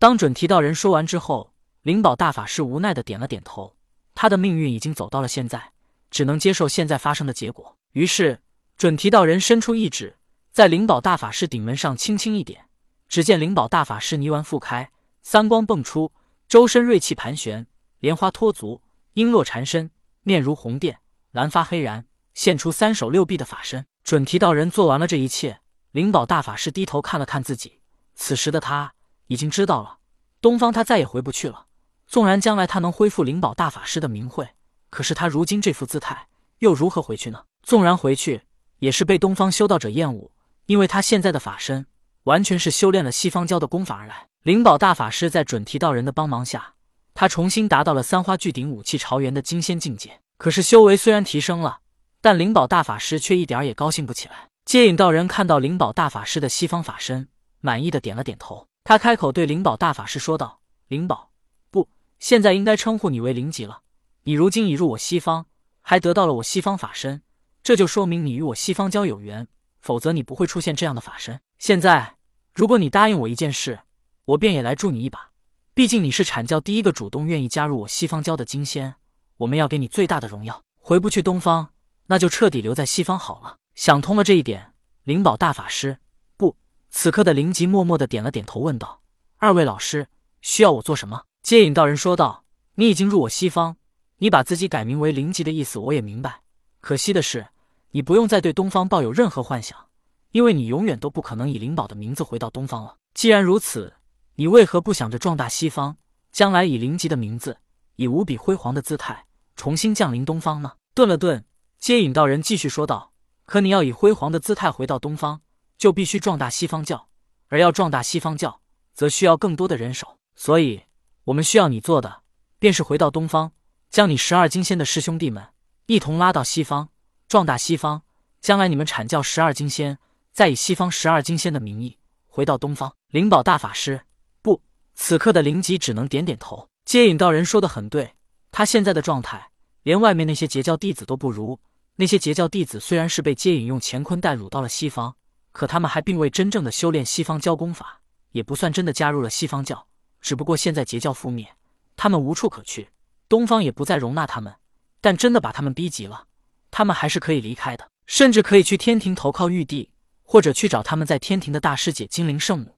当准提道人说完之后，灵宝大法师无奈的点了点头。他的命运已经走到了现在，只能接受现在发生的结果。于是，准提道人伸出一指，在灵宝大法师顶门上轻轻一点，只见灵宝大法师泥丸复开，三光迸出，周身锐气盘旋，莲花脱足，璎珞缠身，面如红电，蓝发黑然，现出三手六臂的法身。准提道人做完了这一切，灵宝大法师低头看了看自己，此时的他已经知道了，东方他再也回不去了。纵然将来他能恢复灵宝大法师的名讳，可是他如今这副姿态，又如何回去呢？纵然回去，也是被东方修道者厌恶，因为他现在的法身完全是修炼了西方教的功法而来。灵宝大法师在准提道人的帮忙下，他重新达到了三花聚顶武器朝元的金仙境界。可是修为虽然提升了，但灵宝大法师却一点也高兴不起来。接引道人看到灵宝大法师的西方法身，满意的点了点头。他开口对灵宝大法师说道：“灵宝。”不现在应该称呼你为灵吉了。你如今已入我西方，还得到了我西方法身，这就说明你与我西方教有缘，否则你不会出现这样的法身。现在，如果你答应我一件事，我便也来助你一把。毕竟你是阐教第一个主动愿意加入我西方教的金仙，我们要给你最大的荣耀。回不去东方，那就彻底留在西方好了。想通了这一点，灵宝大法师，此刻的灵吉默默的点了点头，问道：“二位老师，需要我做什么？”接引道人说道：“你已经入我西方，你把自己改名为灵吉的意思我也明白。可惜的是，你不用再对东方抱有任何幻想，因为你永远都不可能以灵宝的名字回到东方了。既然如此，你为何不想着壮大西方，将来以灵吉的名字，以无比辉煌的姿态重新降临东方呢？”顿了顿，接引道人继续说道：“可你要以辉煌的姿态回到东方，就必须壮大西方教，而要壮大西方教，则需要更多的人手，所以。”我们需要你做的，便是回到东方，将你十二金仙的师兄弟们一同拉到西方，壮大西方。将来你们阐教十二金仙，再以西方十二金仙的名义回到东方。灵宝大法师，不，此刻的灵吉只能点点头。接引道人说的很对，他现在的状态，连外面那些截教弟子都不如。那些截教弟子虽然是被接引用乾坤带掳到了西方，可他们还并未真正的修炼西方教功法，也不算真的加入了西方教。只不过现在截教覆灭，他们无处可去，东方也不再容纳他们。但真的把他们逼急了，他们还是可以离开的，甚至可以去天庭投靠玉帝，或者去找他们在天庭的大师姐精灵圣母。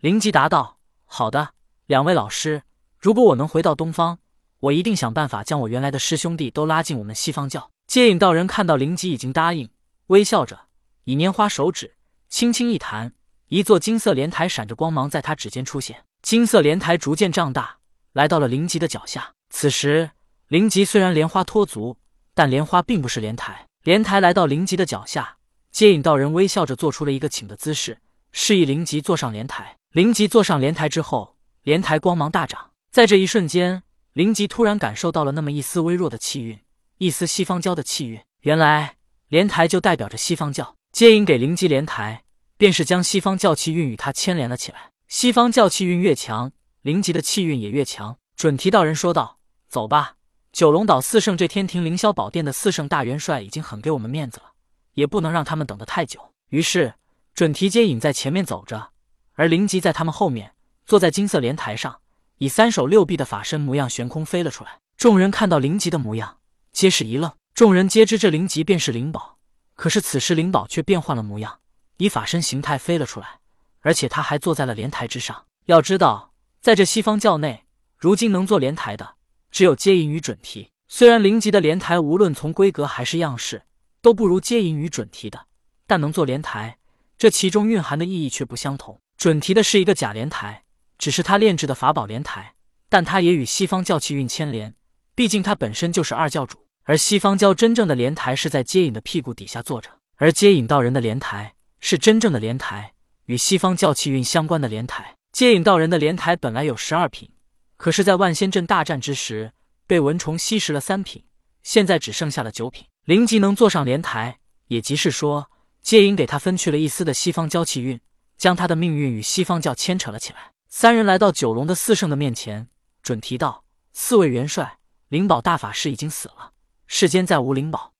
灵吉答道：“好的，两位老师，如果我能回到东方，我一定想办法将我原来的师兄弟都拉进我们西方教。”接引道人看到灵吉已经答应，微笑着以拈花手指轻轻一弹，一座金色莲台闪着光芒在他指尖出现。金色莲台逐渐胀大，来到了灵吉的脚下。此时，灵吉虽然莲花脱足，但莲花并不是莲台。莲台来到灵吉的脚下，接引道人微笑着做出了一个请的姿势，示意灵吉坐上莲台。灵吉坐上莲台之后，莲台光芒大涨。在这一瞬间，灵吉突然感受到了那么一丝微弱的气运，一丝西方教的气运。原来，莲台就代表着西方教。接引给灵吉莲台，便是将西方教气运与他牵连了起来。西方教气运越强，灵吉的气运也越强。准提道人说道：“走吧，九龙岛四圣这天庭凌霄宝殿的四圣大元帅已经很给我们面子了，也不能让他们等得太久。”于是，准提接引在前面走着，而灵吉在他们后面，坐在金色莲台上，以三手六臂的法身模样悬空飞了出来。众人看到灵吉的模样，皆是一愣。众人皆知这灵吉便是灵宝，可是此时灵宝却变换了模样，以法身形态飞了出来。而且他还坐在了莲台之上。要知道，在这西方教内，如今能坐莲台的只有接引与准提。虽然灵吉的莲台无论从规格还是样式都不如接引与准提的，但能坐莲台，这其中蕴含的意义却不相同。准提的是一个假莲台，只是他炼制的法宝莲台，但他也与西方教气运牵连，毕竟他本身就是二教主。而西方教真正的莲台是在接引的屁股底下坐着，而接引道人的莲台是真正的莲台。与西方教气运相关的莲台，接引道人的莲台本来有十二品，可是，在万仙阵大战之时被蚊虫吸食了三品，现在只剩下了九品。灵吉能坐上莲台，也即是说，接引给他分去了一丝的西方教气运，将他的命运与西方教牵扯了起来。三人来到九龙的四圣的面前，准提道：“四位元帅，灵宝大法师已经死了，世间再无灵宝。”